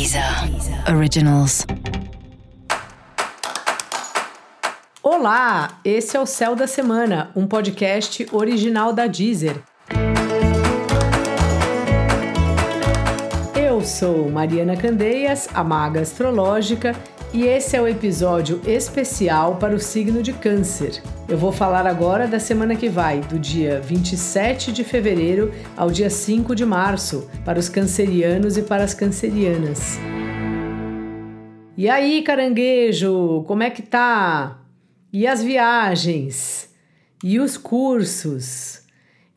Deezer Originals. Olá, esse é o Céu da Semana, um podcast original da Deezer. Eu sou Mariana Candeias, a maga astrológica, e esse é o episódio especial para o signo de Câncer. Eu vou falar agora da semana que vai, do dia 27 de fevereiro ao dia 5 de março, para os cancerianos e para as cancerianas. E aí, caranguejo, como é que tá? E as viagens? E os cursos?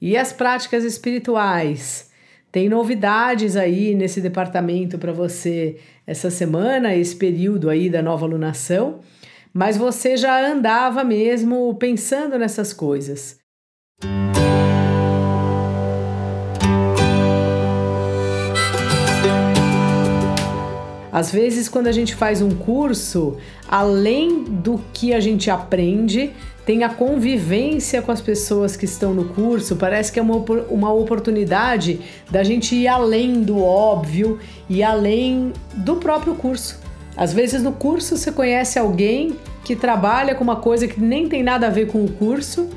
E as práticas espirituais? Tem novidades aí nesse departamento para você essa semana, esse período aí da nova lunação, mas você já andava mesmo pensando nessas coisas. Às vezes, quando a gente faz um curso, além do que a gente aprende, tem a convivência com as pessoas que estão no curso. Parece que é uma, uma oportunidade da gente ir além do óbvio e além do próprio curso. Às vezes, no curso, você conhece alguém que trabalha com uma coisa que nem tem nada a ver com o curso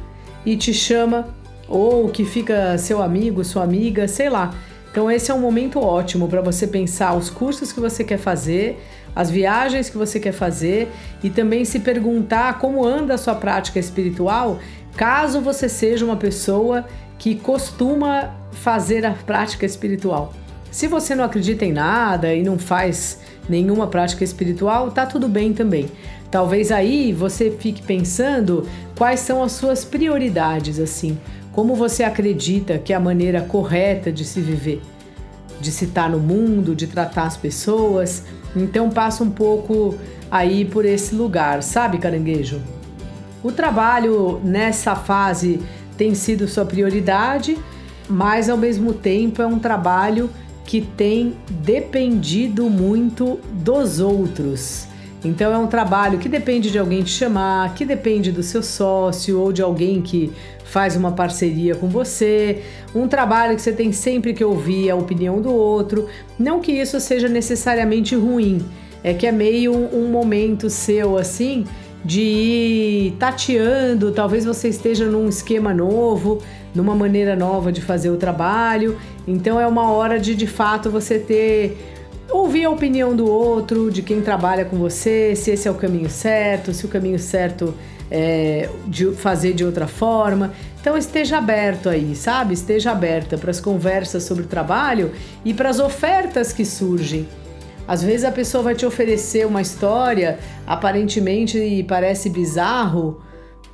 e te chama, ou que fica seu amigo, sua amiga, sei lá então esse é um momento ótimo para você pensar os cursos que você quer fazer, as viagens que você quer fazer e também se perguntar como anda a sua prática espiritual, caso você seja uma pessoa que costuma fazer a prática espiritual. Se você não acredita em nada e não faz nenhuma prática espiritual, tá tudo bem também. Talvez aí você fique pensando quais são as suas prioridades assim. Como você acredita que é a maneira correta de se viver, de se estar no mundo, de tratar as pessoas? Então passa um pouco aí por esse lugar, sabe, caranguejo? O trabalho nessa fase tem sido sua prioridade, mas ao mesmo tempo é um trabalho que tem dependido muito dos outros. Então é um trabalho que depende de alguém te chamar, que depende do seu sócio ou de alguém que faz uma parceria com você, um trabalho que você tem sempre que ouvir a opinião do outro. Não que isso seja necessariamente ruim, é que é meio um momento seu assim de ir tateando, talvez você esteja num esquema novo, numa maneira nova de fazer o trabalho. Então é uma hora de de fato você ter ouvir a opinião do outro, de quem trabalha com você, se esse é o caminho certo, se o caminho certo é de fazer de outra forma. Então esteja aberto aí, sabe? Esteja aberta para as conversas sobre o trabalho e para as ofertas que surgem. Às vezes a pessoa vai te oferecer uma história, aparentemente parece bizarro.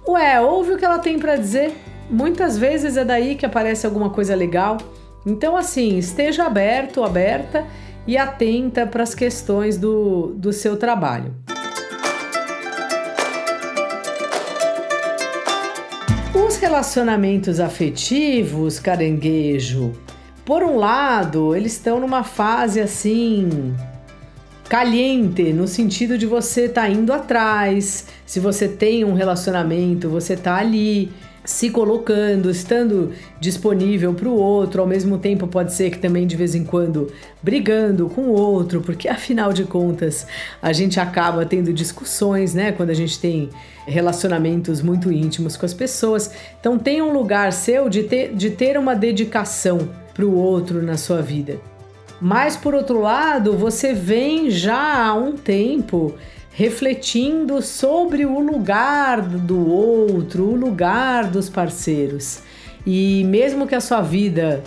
Ué, ouve o que ela tem para dizer. Muitas vezes é daí que aparece alguma coisa legal. Então, assim, esteja aberto, aberta e atenta para as questões do, do seu trabalho. Os relacionamentos afetivos, caranguejo, por um lado, eles estão numa fase assim caliente, no sentido de você estar tá indo atrás. Se você tem um relacionamento, você tá ali se colocando, estando disponível para o outro, ao mesmo tempo pode ser que também de vez em quando brigando com o outro, porque afinal de contas a gente acaba tendo discussões, né, quando a gente tem relacionamentos muito íntimos com as pessoas. Então tem um lugar seu de ter, de ter uma dedicação para o outro na sua vida. Mas por outro lado, você vem já há um tempo refletindo sobre o lugar do outro, o lugar dos parceiros. E mesmo que a sua vida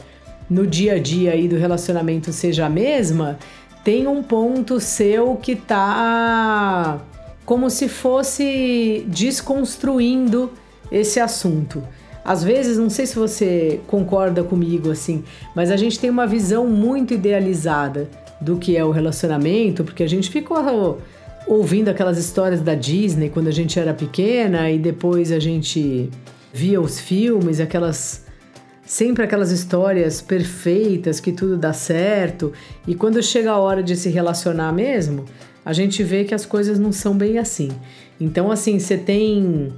no dia a dia aí do relacionamento seja a mesma, tem um ponto seu que tá como se fosse desconstruindo esse assunto. Às vezes, não sei se você concorda comigo assim, mas a gente tem uma visão muito idealizada do que é o relacionamento, porque a gente ficou ouvindo aquelas histórias da Disney quando a gente era pequena e depois a gente via os filmes, aquelas sempre aquelas histórias perfeitas que tudo dá certo e quando chega a hora de se relacionar mesmo, a gente vê que as coisas não são bem assim. Então assim, você tem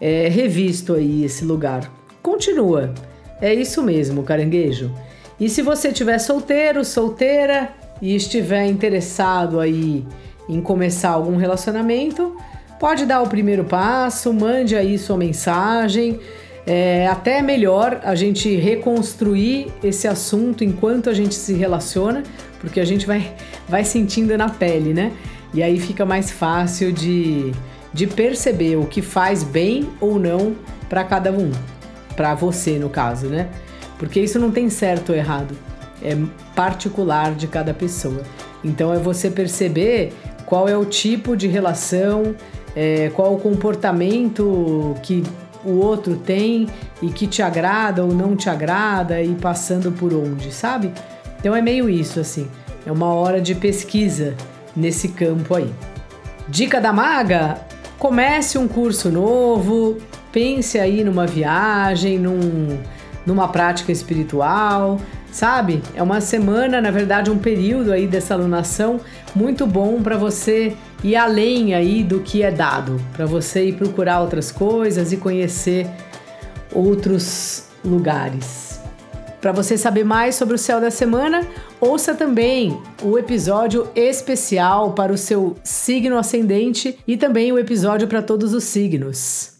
é, revisto aí esse lugar. Continua. É isso mesmo, caranguejo. E se você tiver solteiro, solteira, e estiver interessado aí em começar algum relacionamento, pode dar o primeiro passo, mande aí sua mensagem. É até melhor a gente reconstruir esse assunto enquanto a gente se relaciona, porque a gente vai, vai sentindo na pele, né? E aí fica mais fácil de, de perceber o que faz bem ou não para cada um, para você no caso, né? Porque isso não tem certo ou errado, é particular de cada pessoa. Então é você perceber qual é o tipo de relação, é, qual o comportamento que o outro tem e que te agrada ou não te agrada e passando por onde, sabe? Então é meio isso assim. É uma hora de pesquisa nesse campo aí. Dica da maga: comece um curso novo, pense aí numa viagem, num, numa prática espiritual, sabe? É uma semana, na verdade, um período aí dessa alunação muito bom para você ir além aí do que é dado, para você ir procurar outras coisas e conhecer outros lugares. Para você saber mais sobre o céu da semana, ouça também o episódio especial para o seu signo ascendente e também o episódio para todos os signos.